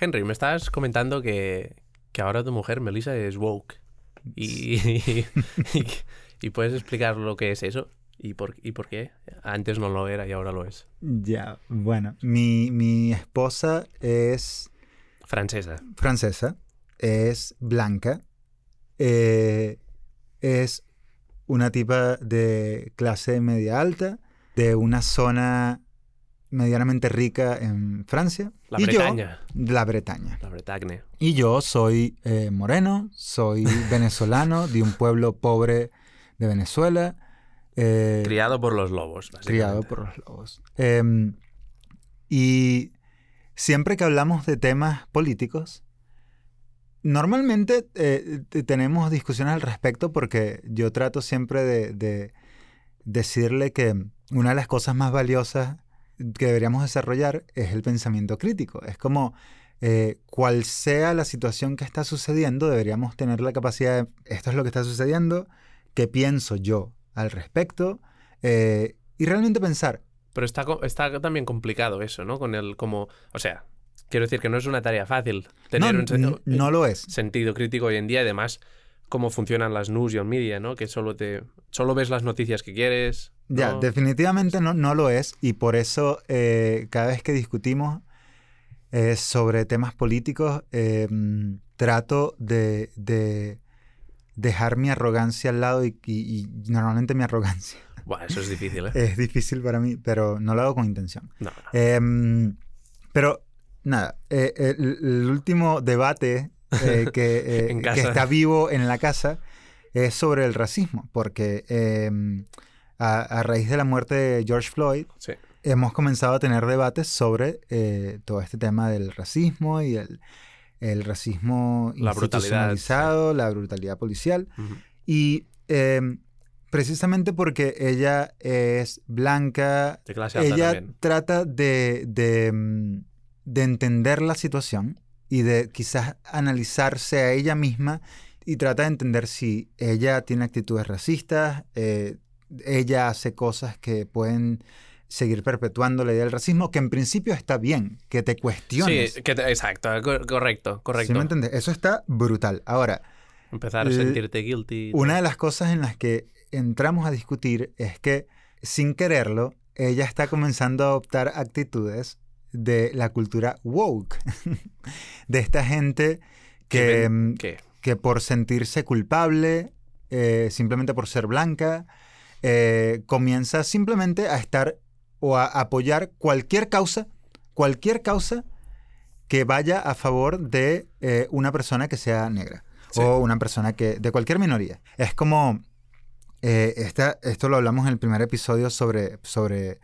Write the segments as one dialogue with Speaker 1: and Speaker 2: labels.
Speaker 1: Henry, me estabas comentando que, que ahora tu mujer, Melissa, es woke. Y, y, y puedes explicar lo que es eso y por, y por qué. Antes no lo era y ahora lo es.
Speaker 2: Ya, bueno, mi, mi esposa es
Speaker 1: Francesa.
Speaker 2: francesa, es blanca, eh, es una tipa de clase media alta, de una zona medianamente rica en Francia.
Speaker 1: La
Speaker 2: y
Speaker 1: Bretaña.
Speaker 2: Yo, la Bretaña.
Speaker 1: La Bretagne.
Speaker 2: Y yo soy eh, moreno, soy venezolano, de un pueblo pobre de Venezuela. eh,
Speaker 1: Criado por los lobos,
Speaker 2: criado por los lobos. Em, y siempre que hablamos de temas políticos, normalmente eh, te- tenemos discusiones al respecto porque yo trato siempre de, de decirle que una de las cosas más valiosas que deberíamos desarrollar es el pensamiento crítico. Es como, eh, cual sea la situación que está sucediendo, deberíamos tener la capacidad de, esto es lo que está sucediendo, ¿qué pienso yo al respecto? Eh, y realmente pensar,
Speaker 1: Pero está, está también complicado eso, ¿no? Con el como... O sea, quiero decir que no es una tarea fácil tener
Speaker 2: no,
Speaker 1: un sen-
Speaker 2: n- no lo es.
Speaker 1: sentido crítico hoy en día y además cómo funcionan las news y on media, ¿no? Que solo te... Solo ves las noticias que quieres.
Speaker 2: Ya,
Speaker 1: ¿no?
Speaker 2: definitivamente no, no lo es y por eso eh, cada vez que discutimos eh, sobre temas políticos eh, mm, trato de, de dejar mi arrogancia al lado y, y- y normalmente mi arrogancia
Speaker 1: Buah, eso es difícil, ¿eh?
Speaker 2: es difícil para mí, pero no lo hago con intención.
Speaker 1: No, no.
Speaker 2: Em, pero nada, eh, el, el último debate que, que está vivo en la casa es sobre el racismo, porque em, a, a raíz de la muerte de George Floyd
Speaker 1: Sí.
Speaker 2: hemos comenzado a tener debates sobre eh, todo este tema del racismo y el, el racismo
Speaker 1: La brutalidad,
Speaker 2: institucionalizado, la brutalidad policial. Y em, precisamente porque ella es blanca,
Speaker 1: De clase alta
Speaker 2: ella
Speaker 1: también.
Speaker 2: trata de, de, mm, de entender la situación y de quizás analizarse a ella misma y trata de entender si ella tiene actitudes racistas, eh, ella hace cosas que pueden seguir perpetuando la idea del racismo, que en principio está bien, que te cuestiones.
Speaker 1: Sí, que te- exacto, cor- correcto,
Speaker 2: ¿Sí
Speaker 1: correcto.
Speaker 2: me entiendes? Eso está brutal. Ahora,
Speaker 1: Empezar a sentirte guilty.
Speaker 2: una de las cosas en las que entramos a discutir es que, sin quererlo, ella está comenzando a adoptar actitudes de la cultura woke, de esta gente que,
Speaker 1: ven-
Speaker 2: mm,
Speaker 1: ¿Qué?
Speaker 2: que por sentirse culpable, eh, simplemente por ser blanca, eh, comienza simplemente a estar o a apoyar cualquier causa, cualquier causa que vaya a favor de eh, una persona que sea negra
Speaker 1: Sí.
Speaker 2: o una persona que de cualquier minoría. Es como eh, esta- esto lo hablamos en el primer episodio sobre, sobre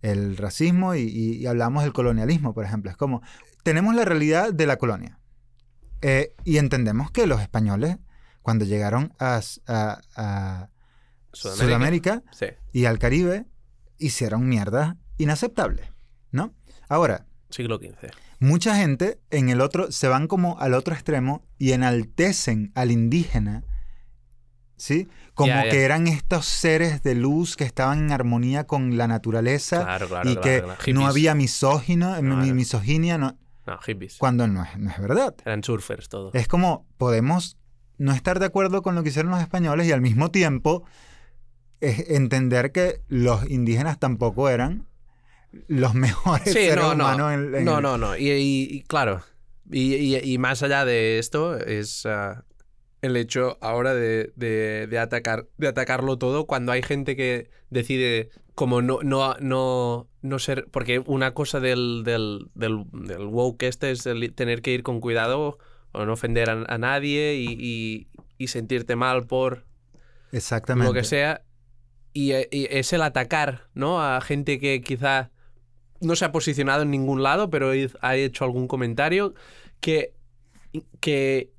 Speaker 2: el racismo y, y- hablamos del colonialismo, por ejemplo. Es como tenemos la realidad de la colonia eh, y entendemos que los españoles cuando llegaron a, a- a Sudamérica
Speaker 1: Sí.
Speaker 2: y al Caribe hicieron mierdas inaceptables, ¿no? Ahora,
Speaker 1: Siglo XV.
Speaker 2: mucha gente en el otro se van como al otro extremo y enaltecen al indígena, ¿sí? Como que eran estos seres de luz que estaban en armonía con la naturaleza
Speaker 1: Claro, claro.
Speaker 2: y
Speaker 1: claro,
Speaker 2: que no
Speaker 1: Hippies.
Speaker 2: había misógino, mi-
Speaker 1: Claro.
Speaker 2: misoginia, no,
Speaker 1: No, hippies.
Speaker 2: cuando no es, no es verdad.
Speaker 1: Eran surfers todo.
Speaker 2: Es como podemos no estar de acuerdo con lo que hicieron los españoles y al mismo tiempo eh, entender que los indígenas tampoco eran los mejores
Speaker 1: Sí,
Speaker 2: seres
Speaker 1: no, no.
Speaker 2: humanos en, en
Speaker 1: No, no, no. Y, y- y claro. Y, más allá de esto es ah, el hecho ahora de, de- de atacar, de atacarlo todo cuando hay gente que decide como no, no, no, no ser. Porque una cosa del, del, del, del woke este es el tener que ir con cuidado o no ofender a, a nadie y sentirte mal por
Speaker 2: Exactamente.
Speaker 1: lo que sea. Y, eh, y es el atacar, ¿no? A gente que quizá no se ha posicionado en ningún lado, pero ha hecho algún comentario que, que,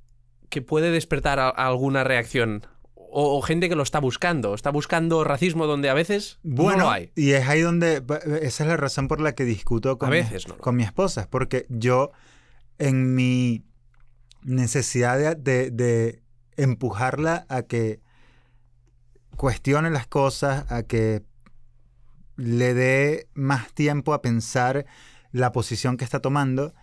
Speaker 1: que puede despertar a- a alguna reacción. O, o gente que lo está buscando. Está buscando racismo donde a veces
Speaker 2: Bueno,
Speaker 1: no lo hay.
Speaker 2: y es ahí donde, esa es la razón por la que discuto con,
Speaker 1: A
Speaker 2: mi-
Speaker 1: veces no.
Speaker 2: con mi esposa, es porque yo en mi necesidad de, de- de empujarla a que cuestione las cosas, a que le dé más tiempo a pensar la posición que está tomando,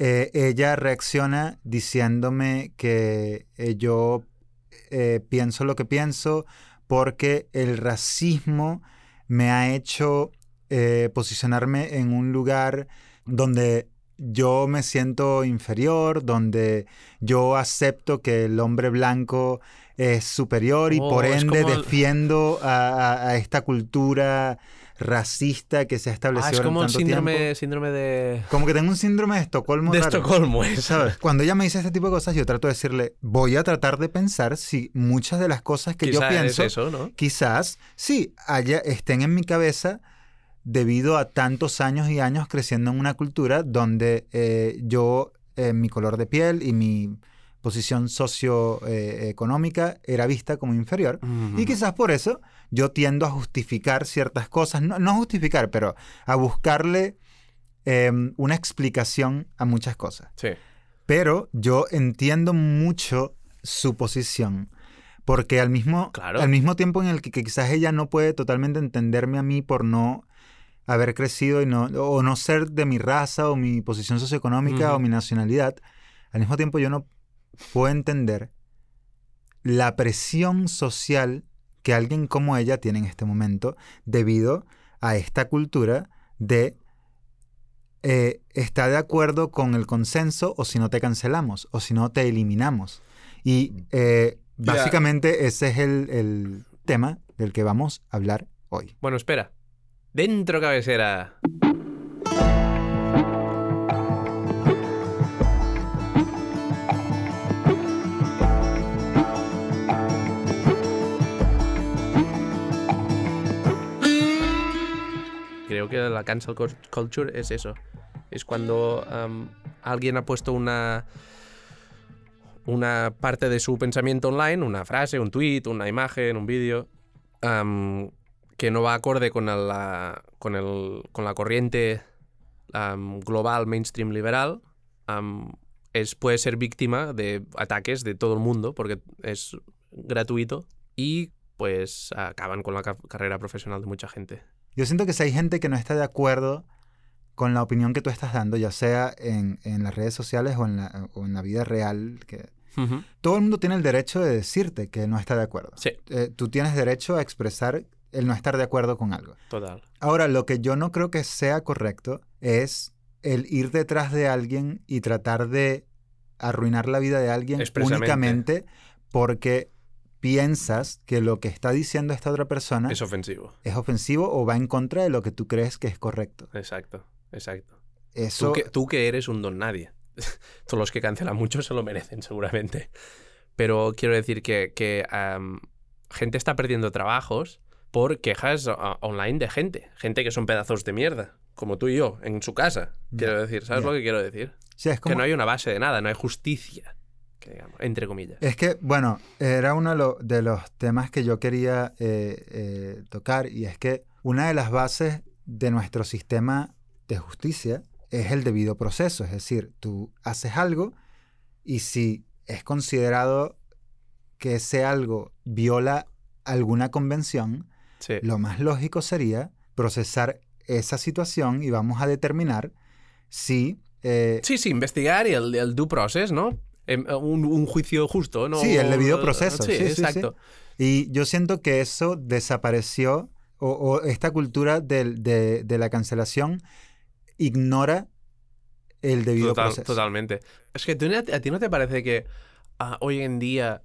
Speaker 2: eh, ella reacciona diciéndome que eh, yo eh, pienso lo que pienso porque el racismo me ha hecho posicionarme en un lugar donde yo me siento inferior, donde yo acepto que el hombre blanco es superior y
Speaker 1: Oh,
Speaker 2: por ende
Speaker 1: como-
Speaker 2: defiendo a, a- a esta cultura racista que se ha establecido
Speaker 1: Ah, es como
Speaker 2: en
Speaker 1: un síndrome,
Speaker 2: tiempo.
Speaker 1: síndrome de,
Speaker 2: Como que tengo un síndrome de Estocolmo
Speaker 1: de
Speaker 2: raro.
Speaker 1: Estocolmo.
Speaker 2: ¿Sabes? Cuando ella me dice este tipo de cosas, yo trato de decirle, voy a tratar de pensar si muchas de las cosas que yo pienso,
Speaker 1: es eso, ¿no?
Speaker 2: quizás sí, haya, estén en mi cabeza debido a tantos años y años creciendo en una cultura donde eh, yo, eh, mi color de piel y mi posición socioeconómica era vista como inferior. Y quizás por eso yo tiendo a justificar ciertas cosas, no, no justificar, pero a buscarle em, una explicación a muchas cosas.
Speaker 1: Sí.
Speaker 2: Pero yo entiendo mucho su posición. Porque al mismo,
Speaker 1: Claro.
Speaker 2: al mismo tiempo en el que, que quizás ella no puede totalmente entenderme a mí por no haber crecido y no, o no ser de mi raza o mi posición socioeconómica o mi nacionalidad, al mismo tiempo yo no puedo entender la presión social que alguien como ella tiene en este momento debido a esta cultura de eh, está de acuerdo con el consenso o si no te cancelamos o si no te eliminamos. Y eh,
Speaker 1: Ya.
Speaker 2: básicamente ese es el, el tema del que vamos a hablar hoy.
Speaker 1: Bueno, espera. Dentro cabecera. Creo que la cancel cul- culture es eso. Es cuando am, alguien ha puesto una una parte de su pensamiento online, una frase, un tweet, una imagen, un vídeo, am, que no va acorde con la, con el, con la corriente am, global mainstream liberal, es, puede ser víctima de ataques de todo el mundo porque es gratuito y pues acaban con la ca- carrera profesional de mucha gente.
Speaker 2: Yo siento que si hay gente que no está de acuerdo con la opinión que tú estás dando, ya sea en, en las redes sociales o en la, o en la vida real, que todo el mundo tiene el derecho de decirte que no está de acuerdo.
Speaker 1: Sí,
Speaker 2: Eh, tú tienes derecho a expresar el no estar de acuerdo con algo.
Speaker 1: total.
Speaker 2: Ahora, lo que yo no creo que sea correcto es el ir detrás de alguien y tratar de arruinar la vida de alguien únicamente porque piensas que lo que está diciendo esta otra persona
Speaker 1: Es ofensivo.
Speaker 2: es ofensivo o va en contra de lo que tú crees que es correcto.
Speaker 1: Exacto, exacto.
Speaker 2: Eso,
Speaker 1: Tú que, tú que eres un don nadie. Todos los que cancelan mucho se lo merecen, seguramente. Pero quiero decir que, que, gente está perdiendo trabajos por quejas online de gente. Gente que son pedazos de mierda, como tú y yo, en su casa. Quiero decir, ¿sabes lo que quiero decir?
Speaker 2: sí, es
Speaker 1: Que no hay una base de nada, no hay justicia, que digamos, entre comillas.
Speaker 2: Es que, bueno, era uno de, lo- de los temas que yo quería eh, eh, tocar y es que una de las bases de nuestro sistema de justicia es el debido proceso. Es decir, tú haces algo y si es considerado que ese algo viola alguna convención,
Speaker 1: Sí.
Speaker 2: lo más lógico sería procesar esa situación y vamos a determinar si... eh,
Speaker 1: Sí, sí, investigar y el, el due process, ¿no? Em, Un, un juicio justo, ¿no?
Speaker 2: Sí, el debido proceso,
Speaker 1: Sí,
Speaker 2: sí, sí, sí.
Speaker 1: exacto.
Speaker 2: Y yo siento que eso desapareció, o, o esta cultura de, de la cancelación ignora el debido
Speaker 1: Total-
Speaker 2: proceso.
Speaker 1: Totalmente. Es que ¿tú no- a ti no te parece que ah, hoy en día,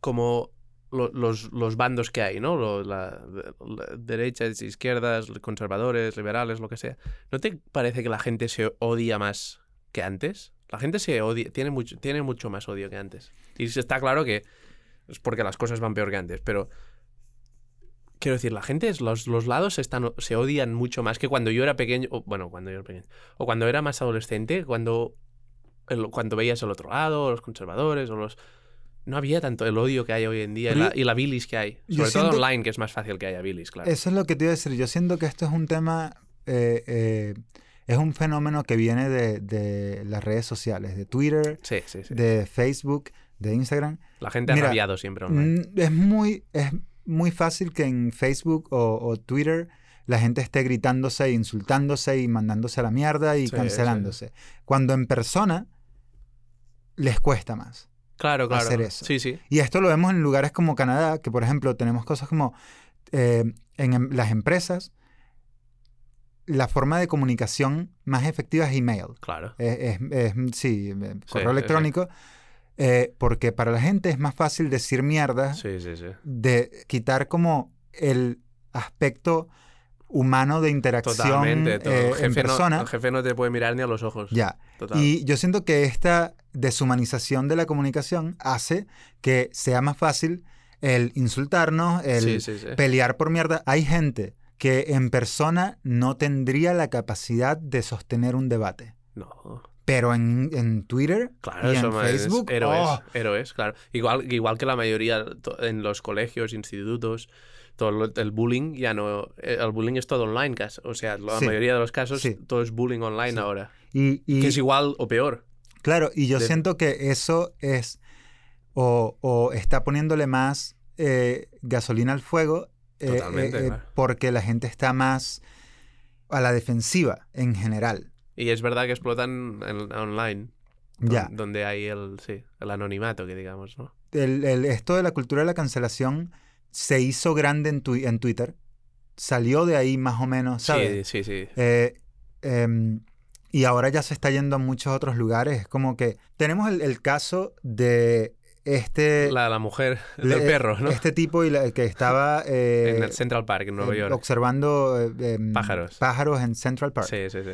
Speaker 1: como lo- los, los bandos que hay, ¿no? Lo- la- la- derechas, izquierdas, conservadores, liberales, lo que sea, ¿no te parece que la gente se odia más que antes? La gente se odia, tiene mucho, tiene mucho más odio que antes. Y está claro que es porque las cosas van peor que antes, pero quiero decir, la gente, los, los lados están, se odian mucho más que cuando yo era pequeño, o, bueno, cuando yo era pequeño, o cuando era más adolescente, cuando, el- cuando veías el otro lado, los conservadores, o los... No había tanto el odio que hay hoy en día y la, y la bilis que hay. Sobre todo
Speaker 2: siento-
Speaker 1: online, que es más fácil que haya bilis, claro.
Speaker 2: Eso es lo que te iba a decir. Yo siento que esto es un tema, eh, eh, es un fenómeno que viene de, de las redes sociales, de Twitter,
Speaker 1: Sí, sí, sí.
Speaker 2: de Facebook, de Instagram.
Speaker 1: La gente ha rabiado siempre online.
Speaker 2: Mm, Es muy, es muy fácil que en Facebook o, o Twitter la gente esté gritándose, insultándose y mandándose a la mierda y cancelándose. Cuando en persona les cuesta más.
Speaker 1: Claro, claro.
Speaker 2: hacer eso.
Speaker 1: Sí, sí.
Speaker 2: Y esto lo vemos en lugares como Canadá, que por ejemplo tenemos cosas como eh, en em- las empresas, la forma de comunicación más efectiva es email.
Speaker 1: Claro.
Speaker 2: Es, es- es- sí, eh, correo
Speaker 1: sí,
Speaker 2: electrónico. eh, porque para la gente es más fácil decir mierda,
Speaker 1: Sí, sí, sí.
Speaker 2: de quitar como el aspecto humano de interacción eh, en
Speaker 1: no,
Speaker 2: persona.
Speaker 1: el jefe no te puede mirar ni a los ojos.
Speaker 2: Ya.
Speaker 1: Total.
Speaker 2: Y yo siento que esta deshumanización de la comunicación hace que sea más fácil el insultarnos, el
Speaker 1: sí, sí, sí.
Speaker 2: pelear por mierda. Hay gente que en persona no tendría la capacidad de sostener un debate.
Speaker 1: No.
Speaker 2: Pero en, en Twitter
Speaker 1: Claro,
Speaker 2: y en
Speaker 1: es
Speaker 2: Facebook,
Speaker 1: héroes,
Speaker 2: ¡oh!
Speaker 1: héroes, claro. Igual, igual que la mayoría en los colegios, institutos, todo lo- el bullying ya no, eh, el bullying es todo online, o sea, la
Speaker 2: Sí,
Speaker 1: mayoría de los casos
Speaker 2: sí.
Speaker 1: todo es bullying online
Speaker 2: Sí.
Speaker 1: ahora,
Speaker 2: y, y-
Speaker 1: que es igual o peor.
Speaker 2: claro, y yo
Speaker 1: de-
Speaker 2: siento que eso es o, o está poniéndole más eh, gasolina al fuego
Speaker 1: Totalmente,
Speaker 2: eh, eh,
Speaker 1: claro.
Speaker 2: porque la gente está más a la defensiva en general.
Speaker 1: Y es verdad que explotan en- online,
Speaker 2: Ya.
Speaker 1: donde hay el, sí, el anonimato, que digamos, ¿no?
Speaker 2: el, el- esto de la cultura de la cancelación se hizo grande en, tui- en Twitter. Salió de ahí más o menos, ¿sabes?
Speaker 1: Sí, sí, sí.
Speaker 2: Eh, em, y ahora ya se está yendo a muchos otros lugares. Es como que tenemos el, el caso de este...
Speaker 1: La, la mujer
Speaker 2: le-
Speaker 1: del perro, ¿no?
Speaker 2: Este tipo y la- que estaba eh,
Speaker 1: en el Central Park, en Nueva
Speaker 2: eh,
Speaker 1: York.
Speaker 2: observando eh, em,
Speaker 1: Pájaros.
Speaker 2: pájaros en Central Park.
Speaker 1: Sí, sí, sí.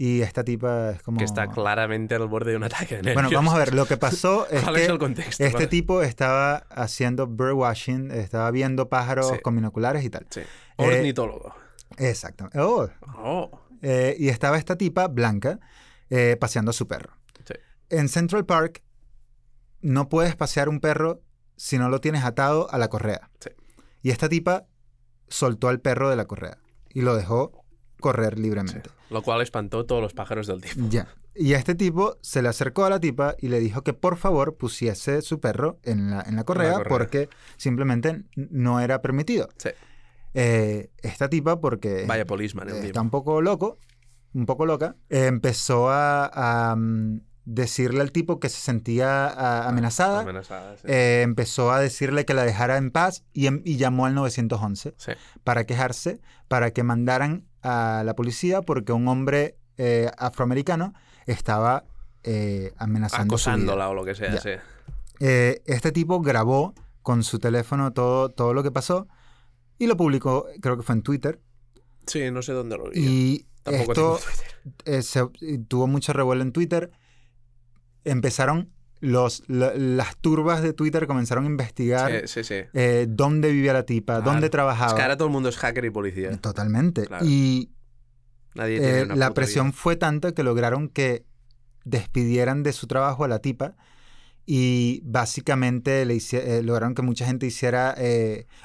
Speaker 2: Y esta tipa es como...
Speaker 1: Que está claramente al borde de un ataque de.
Speaker 2: Bueno, vamos a ver. Lo que pasó es
Speaker 1: ¿Cuál
Speaker 2: que...
Speaker 1: es el contexto?
Speaker 2: Este
Speaker 1: Vale.
Speaker 2: tipo estaba haciendo birdwatching, estaba viendo pájaros
Speaker 1: Sí.
Speaker 2: con binoculares y tal.
Speaker 1: Sí.
Speaker 2: Eh,
Speaker 1: Ornitólogo.
Speaker 2: Exacto. Oh,
Speaker 1: Oh.
Speaker 2: y estaba esta tipa blanca paseando a su perro.
Speaker 1: Sí.
Speaker 2: En Central Park no puedes pasear un perro si no lo tienes atado a la correa.
Speaker 1: Sí.
Speaker 2: Y esta tipa soltó al perro de la correa y lo dejó correr
Speaker 1: Sí.
Speaker 2: libremente.
Speaker 1: Lo cual espantó todos los pájaros del tipo.
Speaker 2: Ya. Y este tipo se le acercó a la tipa y le dijo que por favor pusiese su perro en la, en la correa,
Speaker 1: correa.
Speaker 2: porque simplemente no era permitido.
Speaker 1: Sí.
Speaker 2: Eh, esta tipa, porque
Speaker 1: Vaya policeman
Speaker 2: eh, está un poco loco, un poco loca, eh, empezó a, a, mm, decirle al tipo que se sentía ah, amenazada.
Speaker 1: Amenazada, sí.
Speaker 2: eh, empezó a decirle que la dejara en paz y, em- y llamó al 911
Speaker 1: Sí.
Speaker 2: para quejarse, para que mandaran a la policía porque un hombre eh, afroamericano estaba eh, amenazando.
Speaker 1: Acosándola o lo que sea, sí.
Speaker 2: Eh, este tipo grabó con su teléfono todo, todo lo que pasó y lo publicó, creo que fue en Twitter.
Speaker 1: Sí, no sé dónde lo vi.
Speaker 2: Y
Speaker 1: Tampoco
Speaker 2: esto
Speaker 1: tengo Twitter.
Speaker 2: se- tuvo mucho revuelo en Twitter. Empezaron los, la- las turbas de Twitter comenzaron a investigar
Speaker 1: Sí, sí, sí.
Speaker 2: eh, dónde vivía la tipa,
Speaker 1: Claro.
Speaker 2: dónde
Speaker 1: Es
Speaker 2: trabajaba.
Speaker 1: que ahora todo el mundo es hacker y policía.
Speaker 2: Totalmente.
Speaker 1: Claro.
Speaker 2: Y
Speaker 1: Nadie tiene
Speaker 2: eh,
Speaker 1: una
Speaker 2: la presión
Speaker 1: vida.
Speaker 2: fue tanta que lograron que despidieran de su trabajo a la tipa y básicamente le hici- eh, lograron que mucha gente hiciera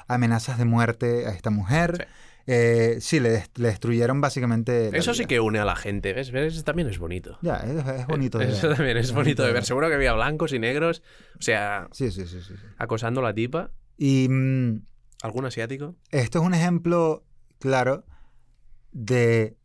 Speaker 2: amenazas de muerte a esta mujer.
Speaker 1: Sí.
Speaker 2: Eh, sí, le, des- le destruyeron básicamente.
Speaker 1: Eso sí que une a la gente, ¿ves? ¿Ves? Eso también es bonito.
Speaker 2: Ya, es, es bonito de
Speaker 1: Eso
Speaker 2: ver.
Speaker 1: también es bonito de ver. Seguro que había blancos y negros. O sea,
Speaker 2: Sí, sí, sí, sí. sí.
Speaker 1: acosando a la tipa.
Speaker 2: Y mm,
Speaker 1: ¿Algún asiático?
Speaker 2: esto es un ejemplo claro de,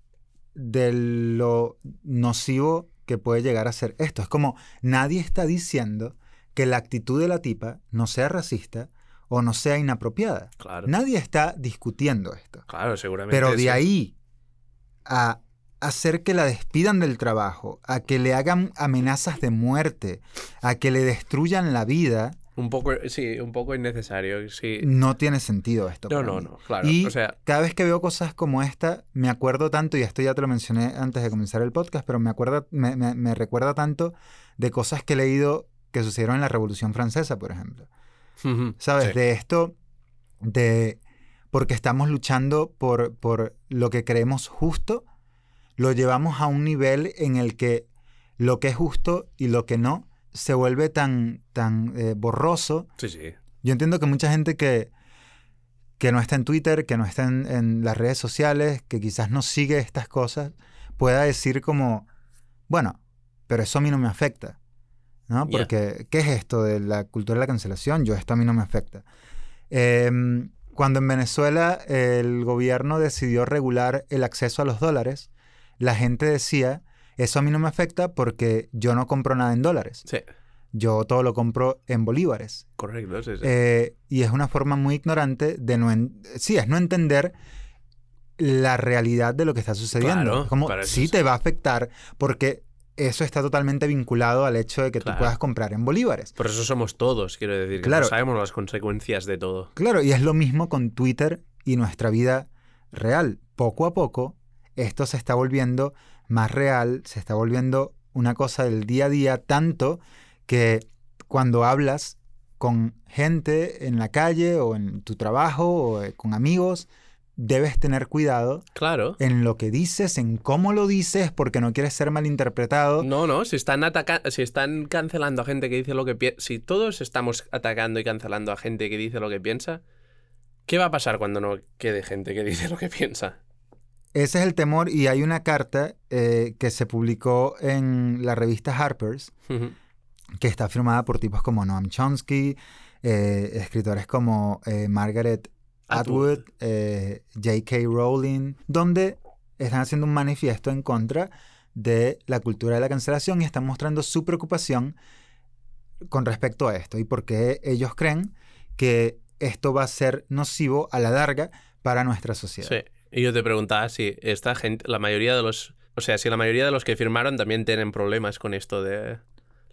Speaker 2: de lo nocivo que puede llegar a ser esto. Es como nadie está diciendo que la actitud de la tipa no sea racista o no sea inapropiada.
Speaker 1: Claro.
Speaker 2: Nadie está discutiendo esto.
Speaker 1: Claro, seguramente.
Speaker 2: Pero de ahí a hacer que la despidan del trabajo, a que le hagan amenazas de muerte, a que le destruyan la vida,
Speaker 1: Un poco, sí, un poco innecesario. Sí.
Speaker 2: no tiene sentido esto.
Speaker 1: No, no,
Speaker 2: mí.
Speaker 1: no. Claro.
Speaker 2: Y
Speaker 1: O sea,
Speaker 2: cada vez que veo cosas como esta, me acuerdo tanto, y esto ya te lo mencioné antes de comenzar el podcast, pero me, acuerda, me, me- me recuerda tanto de cosas que he leído que sucedieron en la Revolución Francesa, por ejemplo. ¿Sabes?
Speaker 1: sí.
Speaker 2: De esto, de... Porque estamos luchando por, por lo que creemos justo, lo llevamos a un nivel en el que lo que es justo y lo que no se vuelve tan, tan eh, borroso
Speaker 1: Sí, sí.
Speaker 2: yo entiendo que mucha gente que, que no está en Twitter, que no está en, en las redes sociales, que quizás no sigue estas cosas, pueda decir como, bueno, pero eso a mí no me afecta. ¿No? Porque, ¿qué es esto de la cultura de la cancelación? Yo, esto a mí no me afecta. Em, cuando en Venezuela el gobierno decidió regular el acceso a los dólares, la gente decía, eso a mí no me afecta porque yo no compro nada en dólares.
Speaker 1: Sí,
Speaker 2: Yo todo lo compro en bolívares.
Speaker 1: correcto. sí, sí.
Speaker 2: Eh, y es una forma muy ignorante de no... en- sí, es no entender la realidad de lo que está sucediendo.
Speaker 1: Claro,
Speaker 2: Como sí te va a afectar porque eso está totalmente vinculado al hecho de que
Speaker 1: Claro.
Speaker 2: tú puedas comprar en bolívares.
Speaker 1: Por eso somos todos, quiero decir. Que
Speaker 2: Claro.
Speaker 1: no sabemos las consecuencias de todo.
Speaker 2: Claro, y es lo mismo con Twitter y nuestra vida real. Poco a poco, esto se está volviendo más real, se está volviendo una cosa del día a día, tanto que cuando hablas con gente en la calle o en tu trabajo o eh, con amigos, debes tener cuidado
Speaker 1: Claro.
Speaker 2: en lo que dices, en cómo lo dices, porque no quieres ser malinterpretado.
Speaker 1: No, no, si están ataca si están cancelando a gente que dice lo que piensa, si todos estamos atacando y cancelando a gente que dice lo que piensa, ¿qué va a pasar cuando no quede gente que dice lo que piensa?
Speaker 2: Ese es el temor y hay una carta eh, que se publicó en la revista Harper's que está firmada por tipos como Noam Chomsky, eh, escritores como eh, Margaret Atwood, eh, J.K. Rowling, donde están haciendo un manifiesto en contra de la cultura de la cancelación y están mostrando su preocupación con respecto a esto y por qué ellos creen que esto va a ser nocivo a la larga para nuestra sociedad.
Speaker 1: Sí. Y yo te preguntaba si esta gente, la mayoría de los, o sea, si la mayoría de los que firmaron también tienen problemas con esto de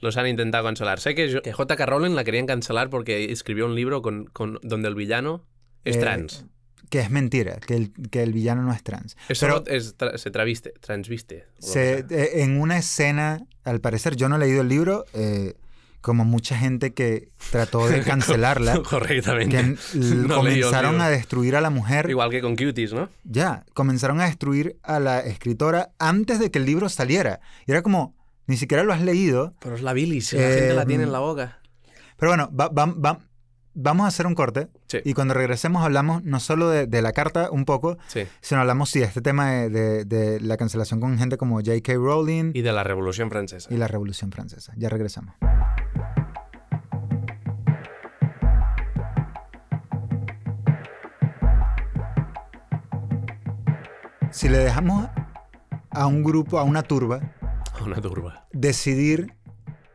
Speaker 1: los han intentado cancelar. Sé que, yo- que J.K. Rowling la querían cancelar porque escribió un libro con, con- donde el villano es
Speaker 2: Eh,
Speaker 1: trans.
Speaker 2: Que es mentira, que el, que el villano no es trans.
Speaker 1: Eso
Speaker 2: pero-
Speaker 1: es tra- se traviste, transviste.
Speaker 2: Se- eh, en una escena, al parecer, yo no he leído el libro, eh, como mucha gente que trató de cancelarla,
Speaker 1: Correctamente.
Speaker 2: que
Speaker 1: No
Speaker 2: comenzaron a destruir a la mujer.
Speaker 1: Igual que con Cuties, ¿no?
Speaker 2: Ya, comenzaron a destruir a la escritora antes de que el libro saliera. Y era como, ni siquiera lo has leído.
Speaker 1: Pero es la bilis, la
Speaker 2: Eh,
Speaker 1: gente la tiene en la boca.
Speaker 2: Pero bueno, va- va- va- vamos a hacer un corte.
Speaker 1: Sí.
Speaker 2: Y cuando regresemos hablamos no solo de, de la carta un poco,
Speaker 1: Sí.
Speaker 2: sino hablamos, sí, de este tema de, de- de la cancelación con gente como J.K. Rowling
Speaker 1: Y de la Revolución Francesa.
Speaker 2: y la Revolución Francesa. Ya regresamos. Si le dejamos a un grupo, a una turba,
Speaker 1: Una turba.
Speaker 2: decidir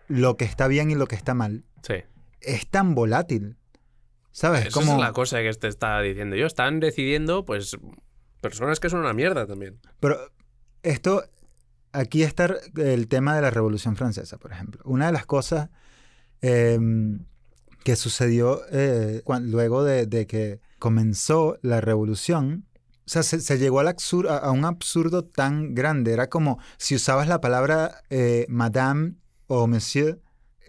Speaker 2: lo que está bien y lo que está mal,
Speaker 1: Sí.
Speaker 2: es tan volátil. ¿Sabes?
Speaker 1: Esa
Speaker 2: Como,
Speaker 1: es la cosa que te estaba diciendo yo. Están decidiendo, pues, personas que son una mierda también.
Speaker 2: Pero esto, aquí está el tema de la Revolución Francesa, por ejemplo. Una de las cosas em, que sucedió eh, cuan- luego de, de que comenzó la revolución, o sea, se, se llegó al absur- a, a un absurdo tan grande. Era como si usabas la palabra eh, madame o monsieur,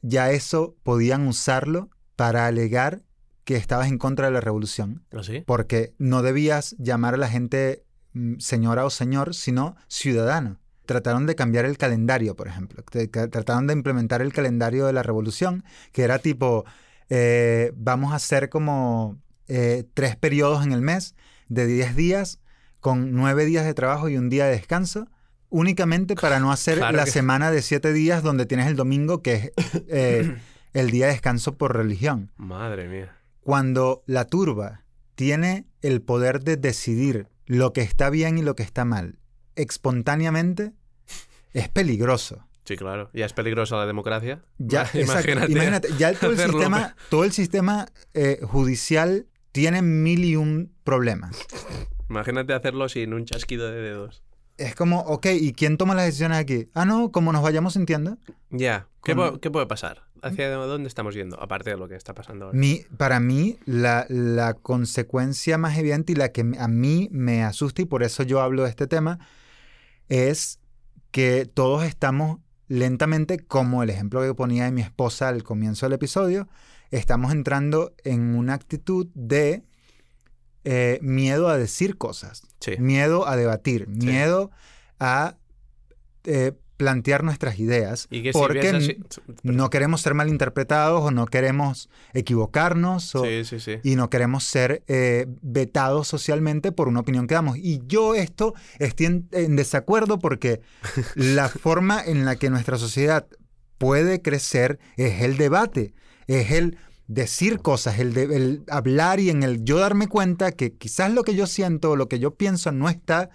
Speaker 2: ya eso podían usarlo para alegar que estabas en contra de la revolución
Speaker 1: ¿Así?
Speaker 2: porque no debías llamar a la gente mm, señora o señor, sino ciudadano. Trataron de cambiar el calendario, por ejemplo. Trataron de implementar el calendario de la revolución, que era tipo, eh, vamos a hacer como eh, tres periodos en el mes de 10 días, con nueve días de trabajo y un día de descanso, únicamente para no hacer
Speaker 1: Claro
Speaker 2: la
Speaker 1: que-
Speaker 2: semana de siete días donde tienes el domingo, que es eh, el día de descanso por religión
Speaker 1: Madre mía.
Speaker 2: Cuando la turba tiene el poder de decidir lo que está bien y lo que está mal espontáneamente, es peligroso.
Speaker 1: Sí, claro. Ya es peligrosa la democracia.
Speaker 2: Ya,
Speaker 1: imagínate.
Speaker 2: Imagínate, ya todo el
Speaker 1: hacerlo.
Speaker 2: sistema, todo el sistema eh, judicial tiene mil y un problemas.
Speaker 1: Imagínate hacerlo sin un chasquido de dedos.
Speaker 2: Es como, ok, ¿y quién toma las decisiones aquí? Ah, no, como nos vayamos sintiendo.
Speaker 1: Ya. ¿Qué, qué puede pasar? ¿Hacia dónde estamos yendo? Aparte de lo que está pasando ahora.
Speaker 2: Mi, para mí, la, la consecuencia más evidente y la que a mí me asusta, y por eso yo hablo de este tema, es que todos estamos lentamente, como el ejemplo que ponía de mi esposa al comienzo del episodio, estamos entrando en una actitud de eh, miedo a decir cosas,
Speaker 1: Sí.
Speaker 2: miedo a debatir, miedo a eh, plantear nuestras ideas,
Speaker 1: Y
Speaker 2: porque
Speaker 1: así-
Speaker 2: no queremos ser malinterpretados o no queremos equivocarnos o-
Speaker 1: Sí, sí, sí.
Speaker 2: y no queremos ser eh, vetados socialmente por una opinión que damos. Y yo esto estoy en, en desacuerdo porque la forma en la que nuestra sociedad puede crecer es el debate, es el decir cosas, el, de, el hablar y en el yo darme cuenta que quizás lo que yo siento o lo que yo pienso no está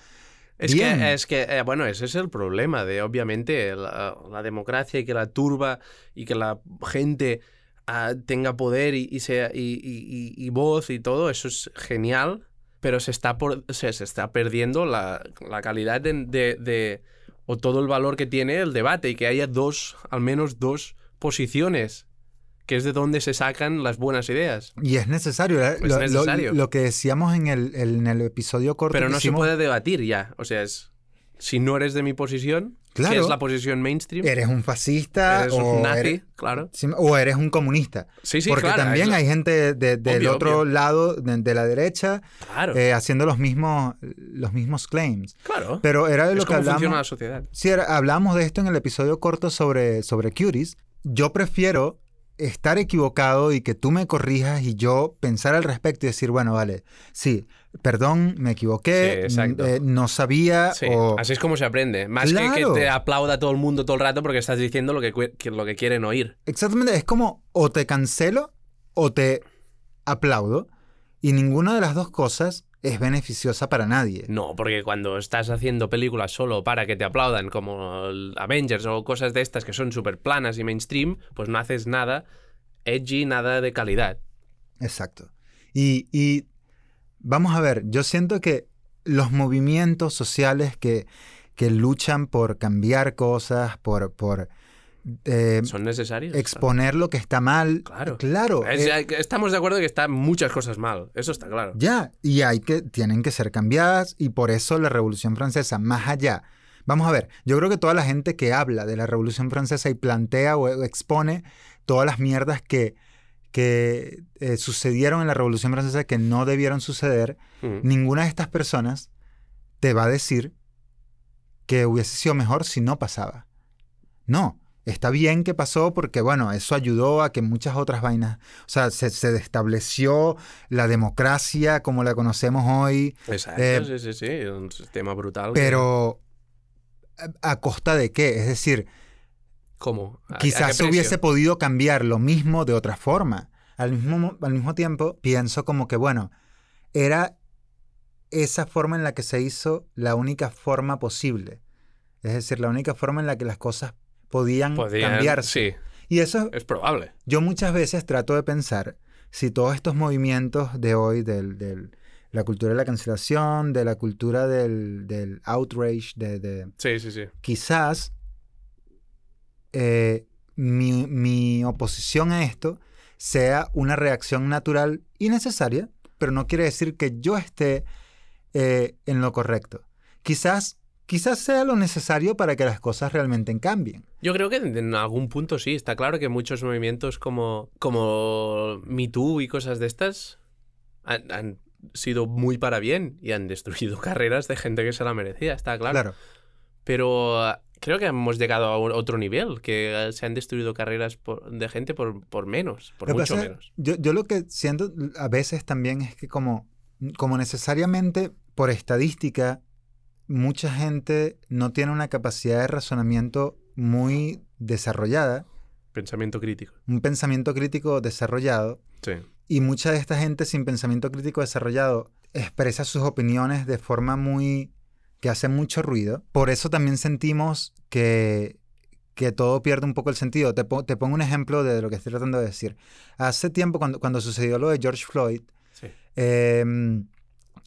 Speaker 1: Es
Speaker 2: bien.
Speaker 1: que, es que eh, bueno, ese es el problema de, obviamente, la, la democracia y que la turba y que la gente ah, tenga poder y, y sea, y, y- y- y voz y todo, eso es genial, pero se está, por, se, se está perdiendo la, la calidad de, de- de- o todo el valor que tiene el debate y que haya dos, al menos dos posiciones, que es de donde se sacan las buenas ideas.
Speaker 2: Y es necesario. ¿eh?
Speaker 1: Es
Speaker 2: lo, lo-
Speaker 1: necesario.
Speaker 2: lo que decíamos en el, en el episodio corto
Speaker 1: Pero
Speaker 2: que
Speaker 1: no se
Speaker 2: hicimos,
Speaker 1: puede debatir ya, o sea, es... Si no eres de mi posición, que
Speaker 2: Claro.
Speaker 1: es la posición mainstream,
Speaker 2: eres un fascista
Speaker 1: Eres
Speaker 2: o,
Speaker 1: un nazi,
Speaker 2: eres,
Speaker 1: claro.
Speaker 2: o eres un comunista.
Speaker 1: Sí, sí,
Speaker 2: Porque
Speaker 1: claro.
Speaker 2: también hay gente de- del
Speaker 1: Obvio,
Speaker 2: otro
Speaker 1: obvio.
Speaker 2: lado, de, de la derecha,
Speaker 1: Claro,
Speaker 2: eh, haciendo los mismos, los mismos claims.
Speaker 1: claro.
Speaker 2: Pero era de lo
Speaker 1: es
Speaker 2: que
Speaker 1: como funciona la
Speaker 2: hablamos.
Speaker 1: sociedad.
Speaker 2: Sí, era- hablamos de esto en el episodio corto sobre, sobre Cuties. Yo prefiero estar equivocado y que tú me corrijas y yo pensar al respecto y decir, bueno, vale, sí, perdón, me equivoqué,
Speaker 1: Sí,
Speaker 2: n- eh, no sabía
Speaker 1: Sí,
Speaker 2: o...
Speaker 1: así es como se aprende. Más que
Speaker 2: Claro.
Speaker 1: que te aplauda todo el mundo todo el rato porque estás diciendo lo que, que- lo que quieren oír.
Speaker 2: Exactamente, es como o te cancelo o te aplaudo y ninguna de las dos cosas es beneficiosa para nadie.
Speaker 1: No, porque cuando estás haciendo películas solo para que te aplaudan, como Avengers o cosas de estas que son súper planas y mainstream, pues no haces nada edgy, nada de calidad.
Speaker 2: Exacto. Y, y vamos a ver, yo siento que los movimientos sociales que, que luchan por cambiar cosas, por, por eh,
Speaker 1: Son necesarios.
Speaker 2: exponer lo que está mal,
Speaker 1: Claro.
Speaker 2: claro,
Speaker 1: Es-
Speaker 2: eh,
Speaker 1: estamos de acuerdo que están muchas cosas mal. Eso está claro.
Speaker 2: ya, y hay que, tienen que ser cambiadas y por eso la Revolución Francesa, más allá. Vamos a ver, yo creo que toda la gente que habla de la Revolución Francesa y plantea o expone todas las mierdas que, que eh, sucedieron en la Revolución Francesa que no debieron suceder,
Speaker 1: Mm.
Speaker 2: ninguna de estas personas te va a decir que hubiese sido mejor si no pasaba. No, está bien que pasó porque, bueno, eso ayudó a que muchas otras vainas, o sea, se, se estableció la democracia como la conocemos hoy,
Speaker 1: Exacto,
Speaker 2: Eh,
Speaker 1: sí, sí, sí. Un sistema brutal. que-
Speaker 2: pero ¿a, a costa de qué? Es decir,
Speaker 1: ¿Cómo? ¿A- a qué
Speaker 2: quizás se hubiese podido cambiar lo mismo de otra forma. Al mismo, mo- al mismo tiempo, pienso como que, bueno, era esa forma en la que se hizo la única forma posible. Es decir, la única forma en la que las cosas podían,
Speaker 1: Podían-
Speaker 2: cambiarse.
Speaker 1: Sí,
Speaker 2: Y eso
Speaker 1: es probable.
Speaker 2: yo muchas veces trato de pensar si todos estos movimientos de hoy, del- la cultura de la cancelación, de la cultura del, del outrage, de, de-
Speaker 1: Sí, sí, sí.
Speaker 2: quizás eh, mi, mi oposición a esto sea una reacción natural y necesaria, pero no quiere decir que yo esté eh, en lo correcto. Quizás, quizás sea lo necesario para que las cosas realmente cambien.
Speaker 1: Yo creo que en algún punto sí. Está claro que muchos movimientos como, como Me Too y cosas de estas han, han sido muy para bien y han destruido carreras de gente que se la merecía, está claro.
Speaker 2: Claro.
Speaker 1: Pero ah, creo que hemos llegado a otro nivel, que ah, se han destruido carreras por- de gente por, por menos, por mucho
Speaker 2: pasa
Speaker 1: menos.
Speaker 2: Yo, yo lo que siento a veces también es que como, como necesariamente por estadística, mucha gente no tiene una capacidad de razonamiento muy desarrollada,
Speaker 1: Pensamiento crítico.
Speaker 2: un pensamiento crítico desarrollado,
Speaker 1: Sí.
Speaker 2: y mucha de esta gente sin pensamiento crítico desarrollado expresa sus opiniones de forma muy... que hace mucho ruido. Por eso también sentimos que, que todo pierde un poco el sentido. Te, po- te pongo un ejemplo de lo que estoy tratando de decir. Hace tiempo, cuando, cuando sucedió lo de George Floyd,
Speaker 1: Sí.
Speaker 2: eh,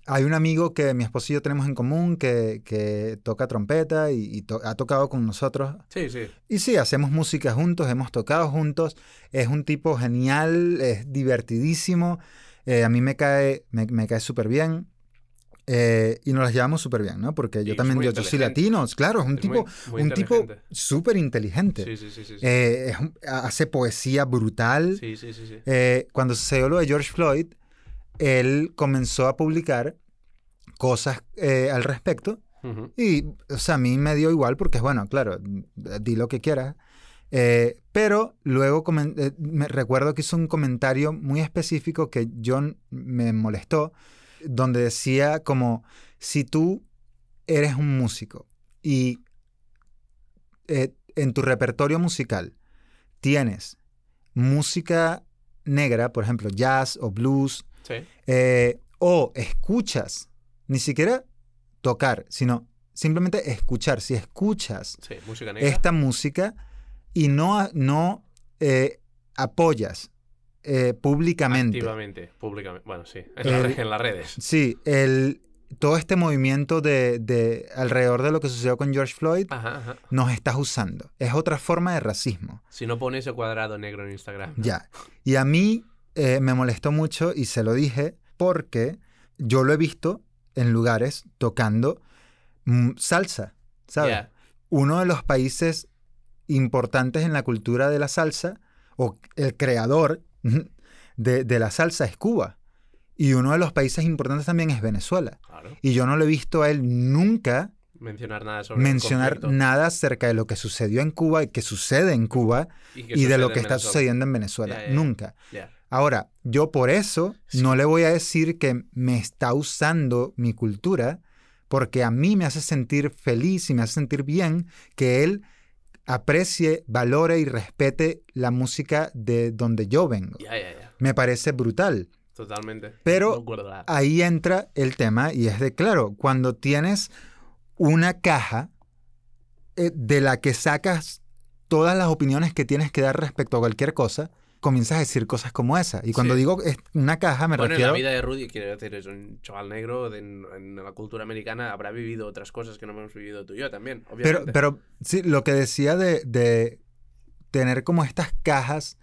Speaker 2: hay un amigo que mi esposo y yo tenemos en común que, que toca trompeta y, y to- ha tocado con nosotros
Speaker 1: Sí, sí.
Speaker 2: y sí, hacemos música juntos, hemos tocado juntos. Es un tipo genial, es divertidísimo. eh, a mí me cae, me, me cae súper bien. eh, y nos las llevamos súper bien, ¿no? Porque yo también, yo, yo soy latino, claro, es un
Speaker 1: Es
Speaker 2: tipo,
Speaker 1: muy- muy
Speaker 2: un tipo súper inteligente.
Speaker 1: Sí, sí, sí.
Speaker 2: Eh, hace poesía brutal.
Speaker 1: sí, sí, sí, sí.
Speaker 2: Eh, cuando sucedió lo de George Floyd, él comenzó a publicar cosas eh, al respecto y, o sea, a mí me dio igual porque es bueno, claro, di lo que quieras. Eh, pero luego eh, me recuerdo que hizo un comentario muy específico que yo me molestó, donde decía como, si tú eres un músico y eh, en tu repertorio musical tienes música negra, por ejemplo, jazz o blues,
Speaker 1: Sí.
Speaker 2: eh, o escuchas, ni siquiera tocar, sino simplemente escuchar. Si escuchas
Speaker 1: Sí, música negra.
Speaker 2: esta música y no, no eh, apoyas eh, públicamente.
Speaker 1: Activamente, públicamente. Bueno, sí. En,
Speaker 2: El-
Speaker 1: la re- en las redes.
Speaker 2: Sí, el, todo este movimiento de, de alrededor de lo que sucedió con George Floyd
Speaker 1: Ajá, ajá.
Speaker 2: nos estás usando. Es otra forma de racismo.
Speaker 1: Si no pones ese cuadrado negro en Instagram.
Speaker 2: Ya. Y a mí eh, me molestó mucho y se lo dije porque yo lo he visto en lugares tocando mm, salsa, ¿sabes? Uno de los países importantes en la cultura de la salsa, o el creador de, de la salsa es Cuba. Y uno de los países importantes también es Venezuela.
Speaker 1: Claro.
Speaker 2: Y yo no le he visto a él nunca
Speaker 1: Mencionar nada sobre
Speaker 2: mencionar nada acerca de lo que sucedió en Cuba y que sucede en Cuba
Speaker 1: y,
Speaker 2: de lo que está
Speaker 1: Venezuela.
Speaker 2: sucediendo en Venezuela. Nunca. Ahora, yo por eso
Speaker 1: Sí.
Speaker 2: no le voy a decir que me está usando mi cultura, porque a mí me hace sentir feliz y me hace sentir bien que él aprecie, valore y respete la música de donde yo vengo. Me parece brutal.
Speaker 1: Totalmente.
Speaker 2: Pero-
Speaker 1: No.
Speaker 2: Ahí entra el tema y es de, claro, cuando tienes una caja eh, de la que sacas todas las opiniones que tienes que dar respecto a cualquier cosa, comienzas a decir cosas como esa. Y cuando
Speaker 1: Sí.
Speaker 2: digo es una caja me
Speaker 1: bueno,
Speaker 2: refiero...
Speaker 1: en la vida de Rudy, quiero decir, es un chaval negro, de- en, la cultura americana habrá vivido otras cosas que no hemos vivido tú y yo también,
Speaker 2: Pero,
Speaker 1: obviamente.
Speaker 2: pero sí, lo que decía de, de tener como estas cajas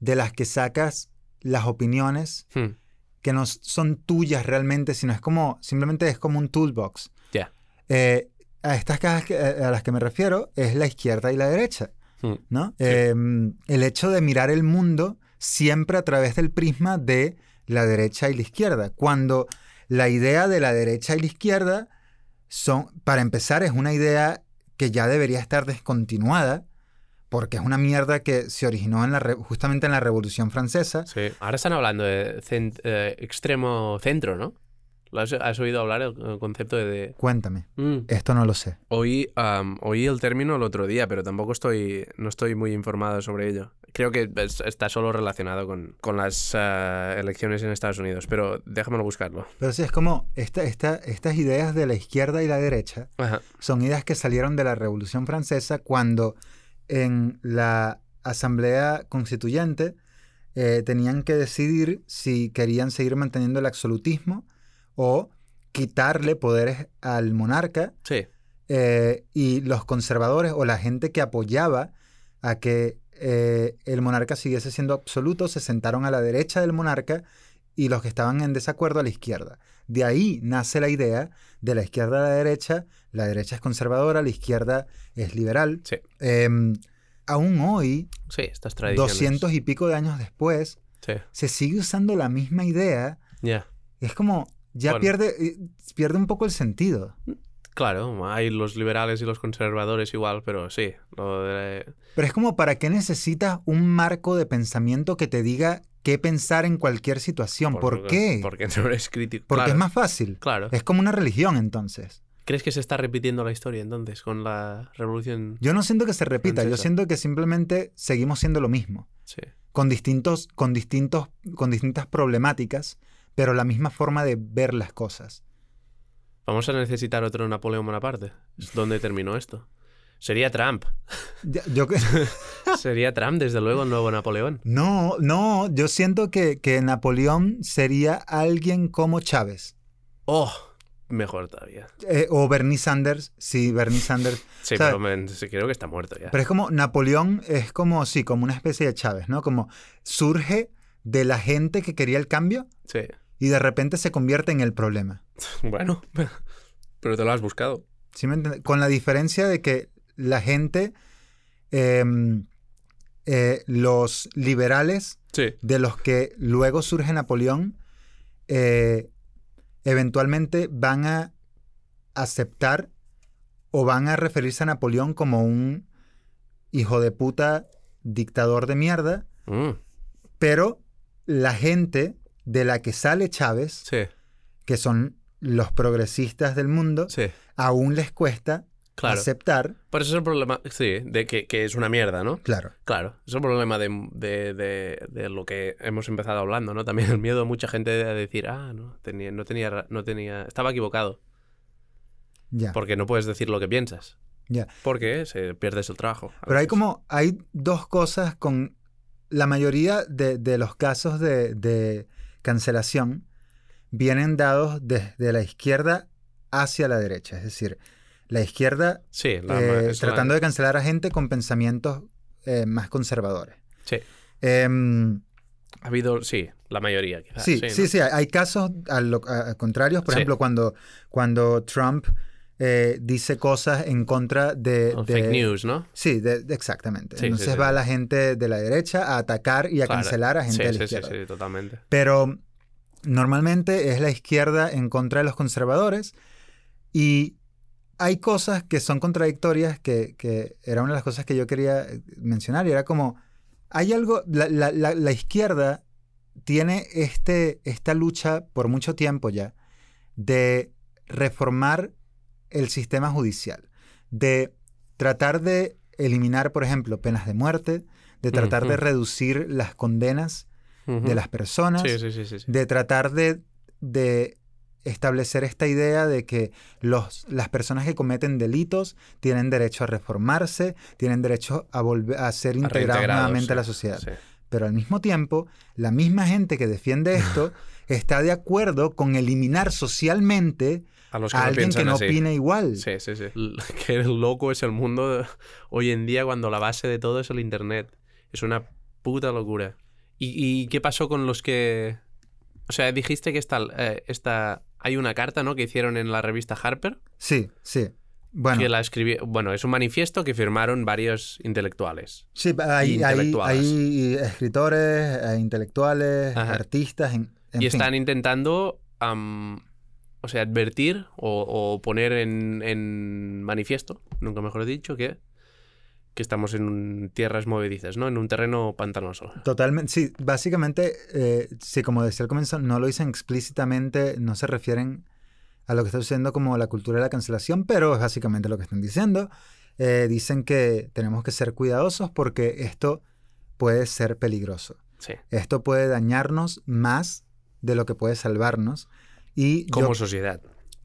Speaker 2: de las que sacas las opiniones
Speaker 1: Hmm.
Speaker 2: que no son tuyas realmente, sino es como, simplemente es como un toolbox.
Speaker 1: Ya.
Speaker 2: Eh, a estas cajas que- a las que me refiero es la izquierda y la derecha. ¿No?
Speaker 1: Sí.
Speaker 2: Eh, el hecho de mirar el mundo siempre a través del prisma de la derecha y la izquierda, cuando la idea de la derecha y la izquierda son, para empezar, es una idea que ya debería estar descontinuada, porque es una mierda que se originó en la re- justamente en la Revolución Francesa.
Speaker 1: Sí. Ahora están hablando de cent- eh, extremo centro, ¿no? ¿Lo has, oído hablar el, concepto de...
Speaker 2: Cuéntame,
Speaker 1: Mm.
Speaker 2: esto no lo sé.
Speaker 1: Oí, am, oí el término el otro día, pero tampoco estoy, no estoy muy informado sobre ello. Creo que es- está solo relacionado con, con las eh, elecciones en Estados Unidos, pero déjamelo buscarlo.
Speaker 2: Pero sí, es como esta, esta- estas ideas de la izquierda y la derecha
Speaker 1: Ajá.
Speaker 2: son ideas que salieron de la Revolución Francesa cuando en la Asamblea Constituyente eh, tenían que decidir si querían seguir manteniendo el absolutismo o quitarle poderes al monarca
Speaker 1: Sí.
Speaker 2: eh, y los conservadores o la gente que apoyaba a que eh, el monarca siguiese siendo absoluto se sentaron a la derecha del monarca y los que estaban en desacuerdo a la izquierda. De ahí nace la idea de la izquierda a la derecha. La derecha es conservadora, la izquierda es liberal.
Speaker 1: Sí.
Speaker 2: Em, aún hoy,
Speaker 1: Sí, estas tradiciones.
Speaker 2: 200 y pico de años después,
Speaker 1: Sí.
Speaker 2: se sigue usando la misma idea.
Speaker 1: Ya.
Speaker 2: Es como, ya
Speaker 1: Bueno.
Speaker 2: pierde, eh, pierde un poco el sentido.
Speaker 1: Claro, hay los liberales y los conservadores igual, pero sí. Lo de...
Speaker 2: Pero es como, ¿para qué necesitas un marco de pensamiento que te diga qué pensar en cualquier situación? ¿Por, qué?
Speaker 1: Porque no eres crítico.
Speaker 2: Porque
Speaker 1: Claro,
Speaker 2: es más fácil.
Speaker 1: Claro.
Speaker 2: Es como una religión entonces.
Speaker 1: ¿Crees que se está repitiendo la historia entonces con la revolución?
Speaker 2: Yo no siento que se repita, yo siento que simplemente seguimos siendo lo mismo,
Speaker 1: Sí.
Speaker 2: con distintos, con distintos, con distintas problemáticas, pero la misma forma de ver las cosas.
Speaker 1: Vamos a necesitar otro Napoleón Bonaparte. ¿Dónde terminó esto? Sería Trump.
Speaker 2: Yo
Speaker 1: Sería Trump, desde luego, el nuevo Napoleón.
Speaker 2: no, no, yo siento que, que Napoleón sería alguien como Chávez.
Speaker 1: ¡Oh! Mejor todavía.
Speaker 2: Eh, o Bernie Sanders, sí, Bernie Sanders.
Speaker 1: Sí,
Speaker 2: sea,
Speaker 1: pero sí, creo que está muerto ya.
Speaker 2: Pero es como Napoleón es como, sí, como una especie de Chávez, ¿no? Como surge de la gente que quería el cambio
Speaker 1: Sí.
Speaker 2: Y de repente se convierte en el problema.
Speaker 1: Bueno, pero te lo has buscado.
Speaker 2: ¿Sí me? Con la diferencia de que la gente, em, eh, los liberales
Speaker 1: Sí.
Speaker 2: de los que luego surge Napoleón, eh, eventualmente van a aceptar o van a referirse a Napoleón como un hijo de puta dictador de mierda,
Speaker 1: Mm,
Speaker 2: pero la gente de la que sale Chávez,
Speaker 1: sí,
Speaker 2: que son los progresistas del mundo,
Speaker 1: sí.
Speaker 2: aún les cuesta
Speaker 1: Claro.
Speaker 2: aceptar.
Speaker 1: Por eso es el problema, sí, de que, que es una mierda, ¿no?
Speaker 2: Claro.
Speaker 1: Claro, es el problema de, de- de- de lo que hemos empezado hablando, ¿no? También el miedo de mucha gente de decir, ah, no, tenía, no tenía, no tenía, estaba equivocado,
Speaker 2: Ya.
Speaker 1: porque no puedes decir lo que piensas,
Speaker 2: ya.
Speaker 1: porque se pierdes el trabajo.
Speaker 2: Pero hay como, hay dos cosas con la mayoría de, de los casos de cancelación vienen dados desde la izquierda hacia la derecha. Es decir, la izquierda
Speaker 1: Sí, la-
Speaker 2: eh,
Speaker 1: la-
Speaker 2: tratando de cancelar a gente con pensamientos eh, más conservadores.
Speaker 1: Sí,
Speaker 2: Em,
Speaker 1: ha habido, sí, la mayoría quizás.
Speaker 2: sí, sí,
Speaker 1: ¿no?
Speaker 2: sí, hay- hay casos a lo- a- a contrarios. Por
Speaker 1: Sí.
Speaker 2: ejemplo, cuando, cuando Trump eh, dice cosas en contra de... De-
Speaker 1: Fake news, ¿no?
Speaker 2: Sí, de- de- exactamente.
Speaker 1: Sí,
Speaker 2: Entonces
Speaker 1: sí,
Speaker 2: va
Speaker 1: sí.
Speaker 2: la gente de la derecha a atacar y a
Speaker 1: Claro.
Speaker 2: cancelar a gente de la
Speaker 1: sí, sí,
Speaker 2: izquierda.
Speaker 1: sí, totalmente.
Speaker 2: Pero normalmente es la izquierda en contra de los conservadores y hay cosas que son contradictorias que, que era una de las cosas que yo quería eh, mencionar y era como, hay algo, la, la- la- la izquierda tiene este, esta lucha por mucho tiempo ya de reformar el sistema judicial, de tratar de eliminar, por ejemplo, penas de muerte, de tratar de reducir las condenas de las personas,
Speaker 1: Sí, sí, sí,
Speaker 2: de tratar de, de establecer esta idea de que los, las personas que cometen delitos tienen derecho a reformarse, tienen derecho a, volver, a ser integrados nuevamente a la sociedad. Pero al mismo tiempo, la misma gente que defiende esto está de acuerdo con eliminar socialmente
Speaker 1: A los que
Speaker 2: a
Speaker 1: no
Speaker 2: alguien que no
Speaker 1: así.
Speaker 2: opine igual.
Speaker 1: Sí, sí, sí. L- Qué loco es el mundo de- hoy en día cuando la base de todo es el Internet. Es una puta locura. ¿Y, y qué pasó con los que... O sea, dijiste que esta, eh, esta... Hay una carta, ¿no? Que hicieron en la revista Harper.
Speaker 2: Sí, sí. Bueno,
Speaker 1: Que la escribí... Bueno, es un manifiesto que firmaron varios intelectuales.
Speaker 2: sí, hay, hay, hay escritores, hay intelectuales,
Speaker 1: Ajá.
Speaker 2: artistas, en, en
Speaker 1: y
Speaker 2: fin.
Speaker 1: están intentando... o sea, advertir o, o poner en, en manifiesto, nunca mejor dicho, que, que estamos en un- tierras movedizas, ¿no? En un terreno pantanoso.
Speaker 2: Totalmente, sí, básicamente, eh, sí, como decía al comienzo, no lo dicen explícitamente, no se refieren a lo que está sucediendo como la cultura de la cancelación, pero es básicamente lo que están diciendo. Eh, dicen que tenemos que ser cuidadosos porque esto puede ser peligroso.
Speaker 1: Sí.
Speaker 2: Esto puede dañarnos más de lo que puede salvarnos. Y yo-
Speaker 1: Como sociedad.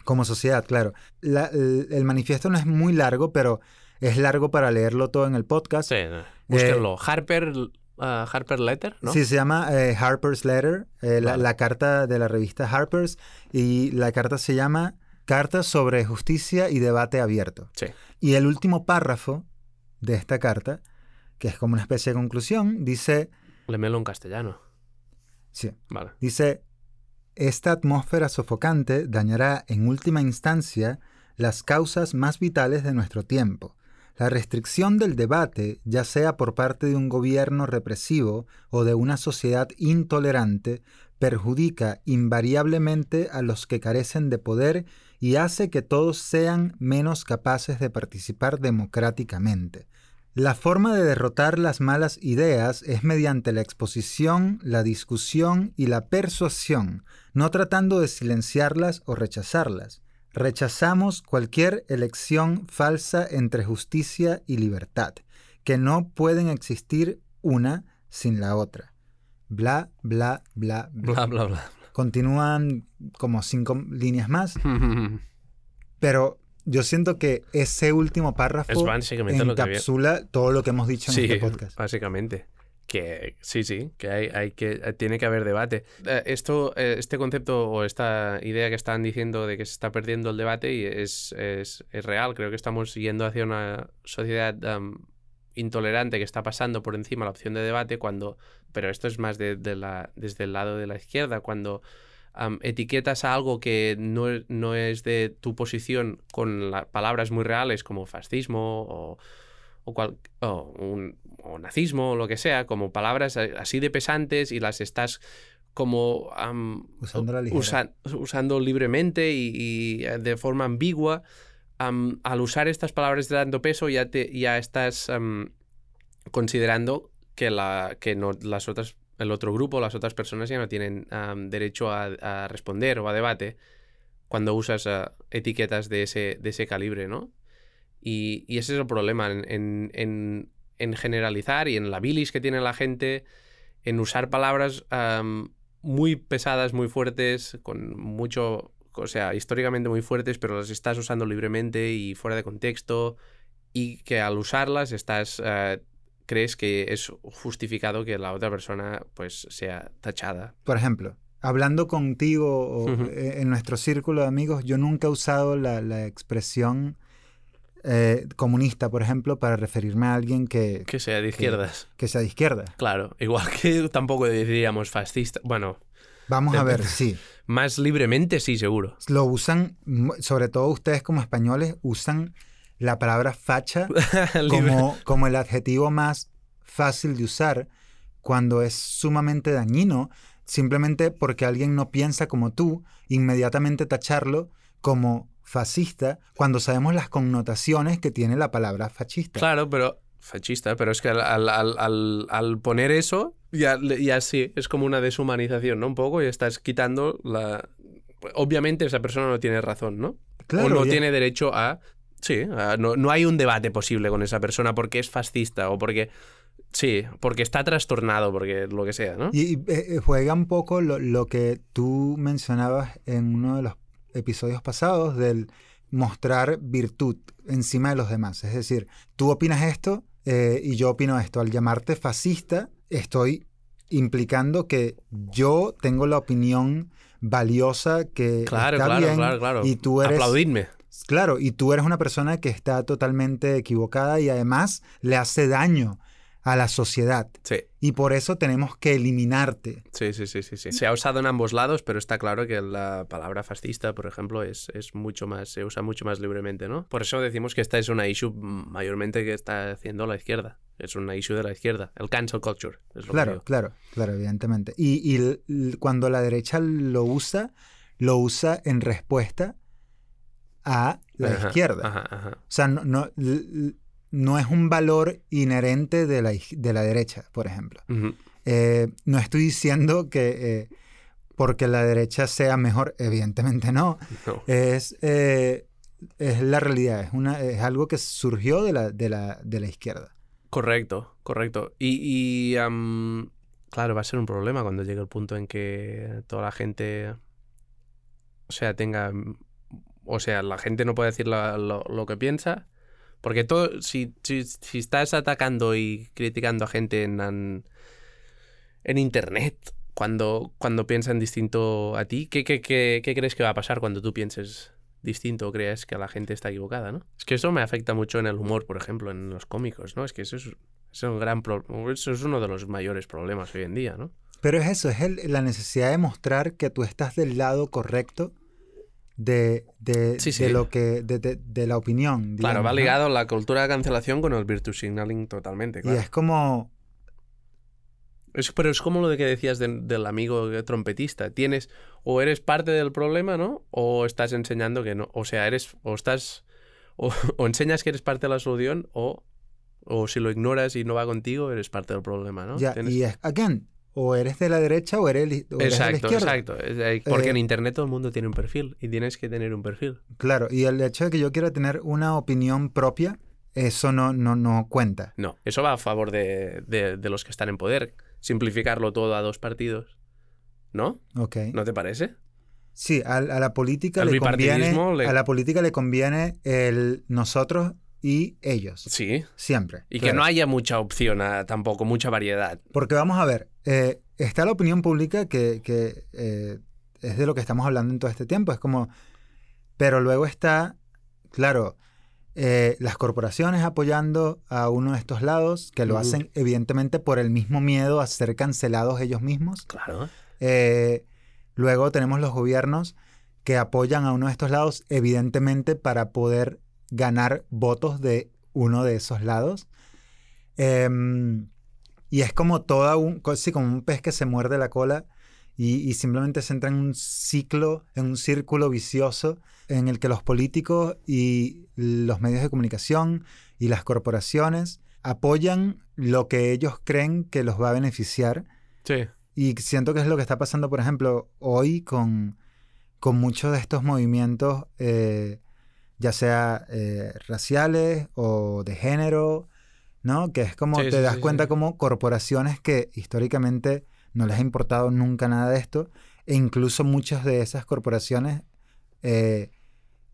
Speaker 2: como sociedad, claro. La- el, el manifiesto no es muy largo, pero es largo para leerlo todo en el podcast.
Speaker 1: Sí, no. Búsquenlo. Harper, ah, Harper Letter, ¿no?
Speaker 2: Sí, se llama eh, Harper's Letter, eh, la,
Speaker 1: Vale.
Speaker 2: la carta de la revista Harper's, y la carta se llama Carta sobre justicia y debate abierto.
Speaker 1: Sí.
Speaker 2: Y el último párrafo de esta carta, que es como una especie de conclusión, dice,
Speaker 1: Lémelo en castellano.
Speaker 2: sí,
Speaker 1: Vale.
Speaker 2: dice, esta atmósfera sofocante dañará en última instancia las causas más vitales de nuestro tiempo. La restricción del debate, ya sea por parte de un gobierno represivo o de una sociedad intolerante, perjudica invariablemente a los que carecen de poder y hace que todos sean menos capaces de participar democráticamente. La forma de derrotar las malas ideas es mediante la exposición, la discusión y la persuasión, no tratando de silenciarlas o rechazarlas. Rechazamos cualquier elección falsa entre justicia y libertad, que no pueden existir una sin la otra. Bla, bla, bla, bla.
Speaker 1: Bla, bla, bla.
Speaker 2: Continúan como cinco líneas más, pero yo siento que ese último párrafo
Speaker 1: Es básicamente lo que había.
Speaker 2: encapsula todo lo que hemos dicho en
Speaker 1: Sí,
Speaker 2: este podcast.
Speaker 1: básicamente. Que sí, sí, que hay, hay que eh, tiene que haber debate. Eh, Esto, eh, este concepto o esta idea que están diciendo de que se está perdiendo el debate y es, es, es real. Creo que estamos yendo hacia una sociedad intolerante que está pasando por encima la opción de debate cuando, pero esto es más de, de la, desde el lado de la izquierda, cuando etiquetas a algo que no, no es de tu posición con la- palabras muy reales como fascismo o, o, cual- o un- o nazismo o lo que sea, como palabras así de pesantes y las estás como am,
Speaker 2: Usando la ligera.
Speaker 1: usa- usando libremente y, y, eh, de forma ambigua. am, al usar estas palabras de tanto peso ya, te, ya estás considerando que, la, que no, las otras, el otro grupo, las otras personas ya no tienen am, derecho a, responder o a debate cuando usas ah, etiquetas de ese, de ese calibre, ¿no? Y, ese es el problema, en, en- en- en generalizar y en la bilis que tiene la gente, en usar palabras am, muy pesadas, muy fuertes, con mucho, o sea, históricamente muy fuertes, pero las estás usando libremente y fuera de contexto, y que al usarlas estás... eh, crees que es justificado que la otra persona pues sea tachada.
Speaker 2: Por ejemplo, hablando contigo o
Speaker 1: Ujú.
Speaker 2: eh, en nuestro círculo de amigos, yo nunca he usado la, la expresión eh, comunista, por ejemplo, para referirme a alguien que,
Speaker 1: Que sea de izquierdas.
Speaker 2: que sea de izquierda.
Speaker 1: Claro, igual que tampoco diríamos fascista. Bueno,
Speaker 2: Vamos a ver, sí.
Speaker 1: más libremente sí, seguro.
Speaker 2: Lo usan, sobre todo ustedes como españoles, usan la palabra facha como, como el adjetivo más fácil de usar cuando es sumamente dañino, simplemente porque alguien no piensa como tú, inmediatamente tacharlo como fascista, cuando sabemos las connotaciones que tiene la palabra fascista.
Speaker 1: Claro, pero fascista, pero es que al, al- al- al- poner eso, ya, ya sí, es como una deshumanización, ¿no? Un poco, y estás quitando la... Obviamente esa persona no tiene razón, ¿no?
Speaker 2: Claro,
Speaker 1: o no tiene derecho a... Sí, a- no, no hay un debate posible con esa persona porque es fascista o porque... Sí, porque está trastornado, porque lo que sea, ¿no?
Speaker 2: Y, y, eh, eh, juega un poco lo, lo que tú mencionabas en uno de los episodios pasados del mostrar virtud encima de los demás. Es decir, tú opinas esto eh, y yo opino esto. Al llamarte fascista, estoy implicando que yo tengo la opinión valiosa que
Speaker 1: Claro,
Speaker 2: está
Speaker 1: claro,
Speaker 2: bien
Speaker 1: claro, claro.
Speaker 2: y tú eres
Speaker 1: Aplaudidme.
Speaker 2: Claro y tú eres una persona que está totalmente equivocada y además le hace daño a la sociedad
Speaker 1: Sí.
Speaker 2: y por eso tenemos que eliminarte.
Speaker 1: Sí, sí, sí, sí, sí. Se ha usado en ambos lados, pero está claro que la palabra fascista, por ejemplo, es, es mucho más, se usa mucho más libremente, ¿no? Por eso decimos que esta es una issue mayormente que está haciendo la izquierda. Es una issue de la izquierda. El cancel culture. Es lo
Speaker 2: Claro, claro, claro, evidentemente. Y, y cuando la derecha lo usa, lo usa en respuesta a la
Speaker 1: Ajá,
Speaker 2: izquierda.
Speaker 1: Ajá, ajá.
Speaker 2: O sea, no, no, no es un valor inherente de la, de la derecha, por ejemplo. Eh, no estoy diciendo que eh, porque la derecha sea mejor, evidentemente no.
Speaker 1: No.
Speaker 2: Es, eh, es la realidad, es, una, es algo que surgió de la, de la, de la izquierda.
Speaker 1: Correcto, correcto. Y, y, claro, va a ser un problema cuando llegue el punto en que toda la gente, o sea, tenga, o sea, la gente no puede decir lo, que piensa, porque todo, si, si, si estás atacando y criticando a gente en, en, internet cuando, cuando piensan distinto a ti, ¿qué, qué, qué, qué crees que va a pasar cuando tú pienses distinto o creas que la gente está equivocada, ¿no? Es que eso me afecta mucho en el humor, por ejemplo, en los cómicos, ¿no? Es que eso es, es un gran pro- eso es uno de los mayores problemas hoy en día, ¿no?
Speaker 2: Pero es eso, es el- la necesidad de mostrar que tú estás del lado correcto de, de,
Speaker 1: Sí,
Speaker 2: de
Speaker 1: sí.
Speaker 2: lo que, de, de- la opinión.
Speaker 1: claro, va
Speaker 2: ¿no?
Speaker 1: ligado la cultura de cancelación con el virtue signaling totalmente,
Speaker 2: Y
Speaker 1: claro.
Speaker 2: es como,
Speaker 1: Es- pero es como lo de que decías de- del amigo trompetista. Tienes, o eres parte del problema, ¿no? O estás enseñando que no. O sea, eres, o estás, o, o enseñas que eres parte de la solución, o, o si lo ignoras y no va contigo, eres parte del problema, ¿no?
Speaker 2: ya, y es, again, o eres de la derecha o eres, o eres de la
Speaker 1: Exacto,
Speaker 2: izquierda.
Speaker 1: exacto. Eh, Porque
Speaker 2: Eh,
Speaker 1: en internet todo el mundo tiene un perfil y tienes que tener un perfil.
Speaker 2: Claro, y el hecho de que yo quiera tener una opinión propia, eso no, no, no cuenta.
Speaker 1: No, eso va a favor de, de- de los que están en poder. Simplificarlo todo a dos partidos. ¿No?
Speaker 2: Ok.
Speaker 1: ¿No te parece?
Speaker 2: Sí, a, a la política le conviene,
Speaker 1: le-
Speaker 2: a la política le conviene el nosotros y ellos.
Speaker 1: Sí.
Speaker 2: Siempre.
Speaker 1: Y que no haya mucha opción tampoco, mucha variedad.
Speaker 2: Porque vamos a ver, eh, está la opinión pública que, que, eh, es de lo que estamos hablando en todo este tiempo. Es como, pero luego está, claro, eh, las corporaciones apoyando a uno de estos lados, que lo
Speaker 1: Ujú.
Speaker 2: hacen evidentemente por el mismo miedo a ser cancelados ellos mismos.
Speaker 1: Claro.
Speaker 2: Luego tenemos los gobiernos que apoyan a uno de estos lados, evidentemente para poder ganar votos de uno de esos lados. Em, y es como toda un, sí, como un pez que se muerde la cola y, y simplemente se entra en un ciclo, en un círculo vicioso en el que los políticos y los medios de comunicación y las corporaciones apoyan lo que ellos creen que los va a beneficiar
Speaker 1: Sí.
Speaker 2: y siento que es lo que está pasando, por ejemplo, hoy con, con muchos de estos movimientos eh, ya sea eh, raciales o de género, ¿no? Que es como
Speaker 1: Sí,
Speaker 2: te das
Speaker 1: sí,
Speaker 2: cuenta
Speaker 1: sí.
Speaker 2: como corporaciones que históricamente no les ha importado nunca nada de esto, e incluso muchas de esas corporaciones eh,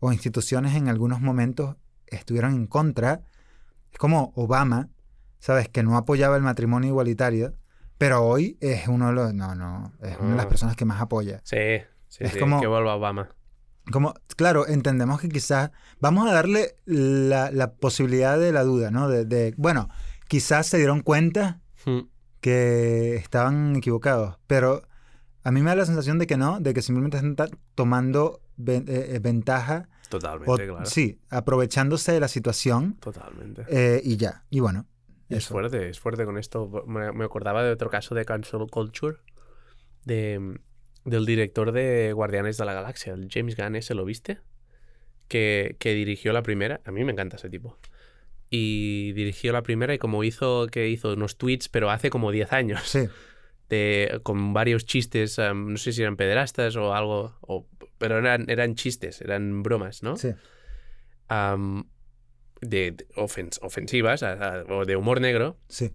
Speaker 2: o instituciones en algunos momentos estuvieron en contra. Es como Obama, ¿sabes? Que no apoyaba el matrimonio igualitario, pero hoy es uno de los... No, no, es una de las
Speaker 1: Ah.
Speaker 2: personas que más apoya.
Speaker 1: Sí, sí,
Speaker 2: Es
Speaker 1: sí,
Speaker 2: como-
Speaker 1: que vuelva Obama.
Speaker 2: Como, claro, entendemos que quizás vamos a darle la, la posibilidad de la duda, ¿no? De, de, bueno, quizás se dieron cuenta
Speaker 1: Mm.
Speaker 2: que estaban equivocados, pero a mí me da la sensación de que no, de que simplemente están tomando ven- eh, eh, ventaja,
Speaker 1: Totalmente,
Speaker 2: o,
Speaker 1: claro.
Speaker 2: sí, aprovechándose de la situación
Speaker 1: Totalmente.
Speaker 2: eh, y ya. Y bueno,
Speaker 1: Y es
Speaker 2: eso.
Speaker 1: fuerte, es fuerte con esto. Me, me acordaba de otro caso de cancel culture de, del director de Guardianes de la Galaxia, el James Gunn, ¿ese lo viste? Que, que dirigió la primera. A mí me encanta ese tipo. Y dirigió la primera y como hizo que hizo unos tweets, pero hace como 10 años,
Speaker 2: Sí,
Speaker 1: de, con varios chistes, um, no sé si eran pederastas o algo, o- pero eran, eran chistes, eran bromas, ¿no?
Speaker 2: sí.
Speaker 1: Am, de, de ofens- ofensivas a- a- o de humor negro.
Speaker 2: Sí.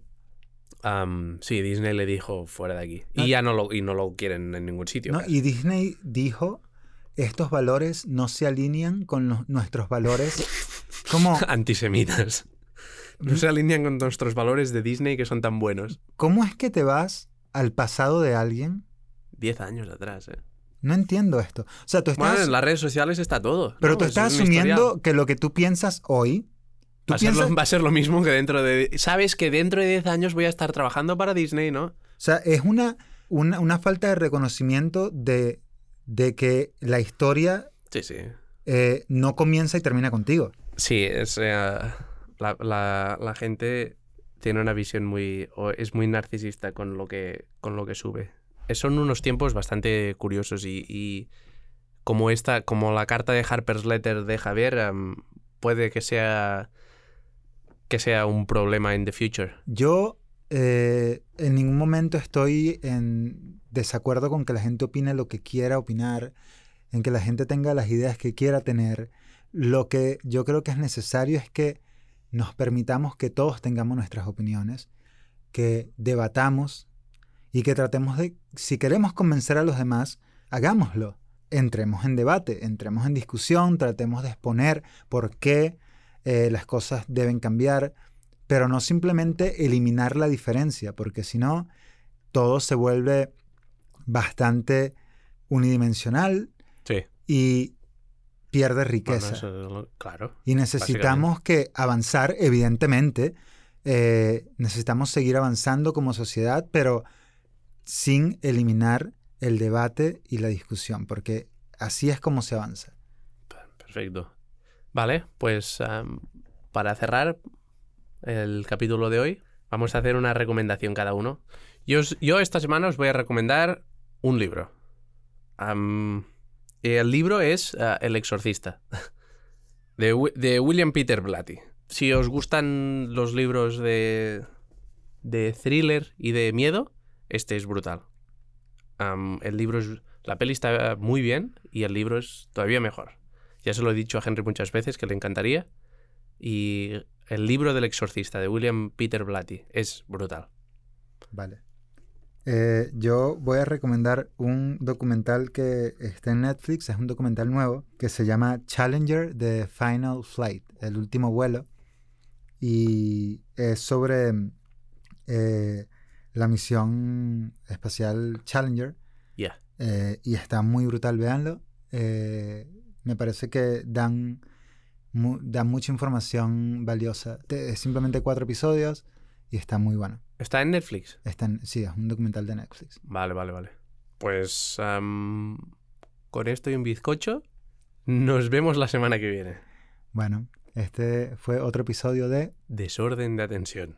Speaker 1: Sí, Disney le dijo fuera de aquí.
Speaker 2: Ah.
Speaker 1: Y ya no lo, y no lo quieren en ningún sitio.
Speaker 2: ¿no? Y Disney dijo, estos valores no se alinean con los- nuestros valores. Como,
Speaker 1: Antisemitas. No se alinean con nuestros valores de Disney que son tan buenos.
Speaker 2: ¿cómo es que te vas al pasado de alguien?
Speaker 1: Diez años atrás, ¿eh?
Speaker 2: No entiendo esto. O sea, tú estás...
Speaker 1: Bueno, en las redes sociales está todo.
Speaker 2: pero
Speaker 1: ¿no?
Speaker 2: tú
Speaker 1: Es
Speaker 2: estás asumiendo
Speaker 1: historial.
Speaker 2: que lo que tú piensas hoy...
Speaker 1: Va a, ser lo, va a ser lo mismo que dentro de... Sabes que dentro de 10 años voy a estar trabajando para Disney, ¿no?
Speaker 2: O sea, es una, una, una falta de reconocimiento de, de que la historia
Speaker 1: Sí, sí.
Speaker 2: eh, no comienza y termina contigo.
Speaker 1: Sí, es, eh, la, la- la gente tiene una visión muy... o es muy narcisista con lo que, con lo que sube. Son unos tiempos bastante curiosos y, y como esta, como la carta de Harper's Letter de Javier, em, puede que sea que sea un problema en the future.
Speaker 2: Yo eh, en ningún momento estoy en desacuerdo con que la gente opine lo que quiera opinar, en que la gente tenga las ideas que quiera tener. Lo que yo creo que es necesario es que nos permitamos que todos tengamos nuestras opiniones, que debatamos y que tratemos de, si queremos convencer a los demás, hagámoslo. Entremos en debate, entremos en discusión, tratemos de exponer por qué eh, las cosas deben cambiar, pero no simplemente eliminar la diferencia, porque si no, todo se vuelve bastante unidimensional
Speaker 1: Sí.
Speaker 2: y pierde
Speaker 1: Bueno,
Speaker 2: riqueza.
Speaker 1: eso claro.
Speaker 2: y necesitamos que avanzar, evidentemente, eh, necesitamos seguir avanzando como sociedad, pero sin eliminar el debate y la discusión, porque así es como se avanza.
Speaker 1: Perfecto. Vale, pues am, para cerrar el capítulo de hoy, vamos a hacer una recomendación cada uno. Yo, yo esta semana os voy a recomendar un libro. Am, el libro es ah, El Exorcista, de, Wi- de William Peter Blatty. Si os gustan los libros de, de thriller y de miedo, este es brutal. Am, el libro es... La peli está muy bien y el libro es todavía mejor. Ya se lo he dicho a Henry muchas veces que le encantaría. Y el libro del exorcista de William Peter Blatty es brutal.
Speaker 2: Vale. Eh, yo voy a recomendar un documental que está en Netflix, es un documental nuevo, que se llama Challenger The Final Flight, el último vuelo. Y es sobre eh, la misión espacial Challenger. Eh, y está muy brutal, véanlo. Me parece que dan, mu- dan mucha información valiosa. Te- Es simplemente cuatro episodios y está muy bueno.
Speaker 1: ¿Está en Netflix?
Speaker 2: Está en- sí, es un documental de Netflix.
Speaker 1: Vale, vale, vale. Pues am, con esto y un bizcocho, nos vemos la semana que viene.
Speaker 2: Bueno, este fue otro episodio de
Speaker 1: Desorden de atención.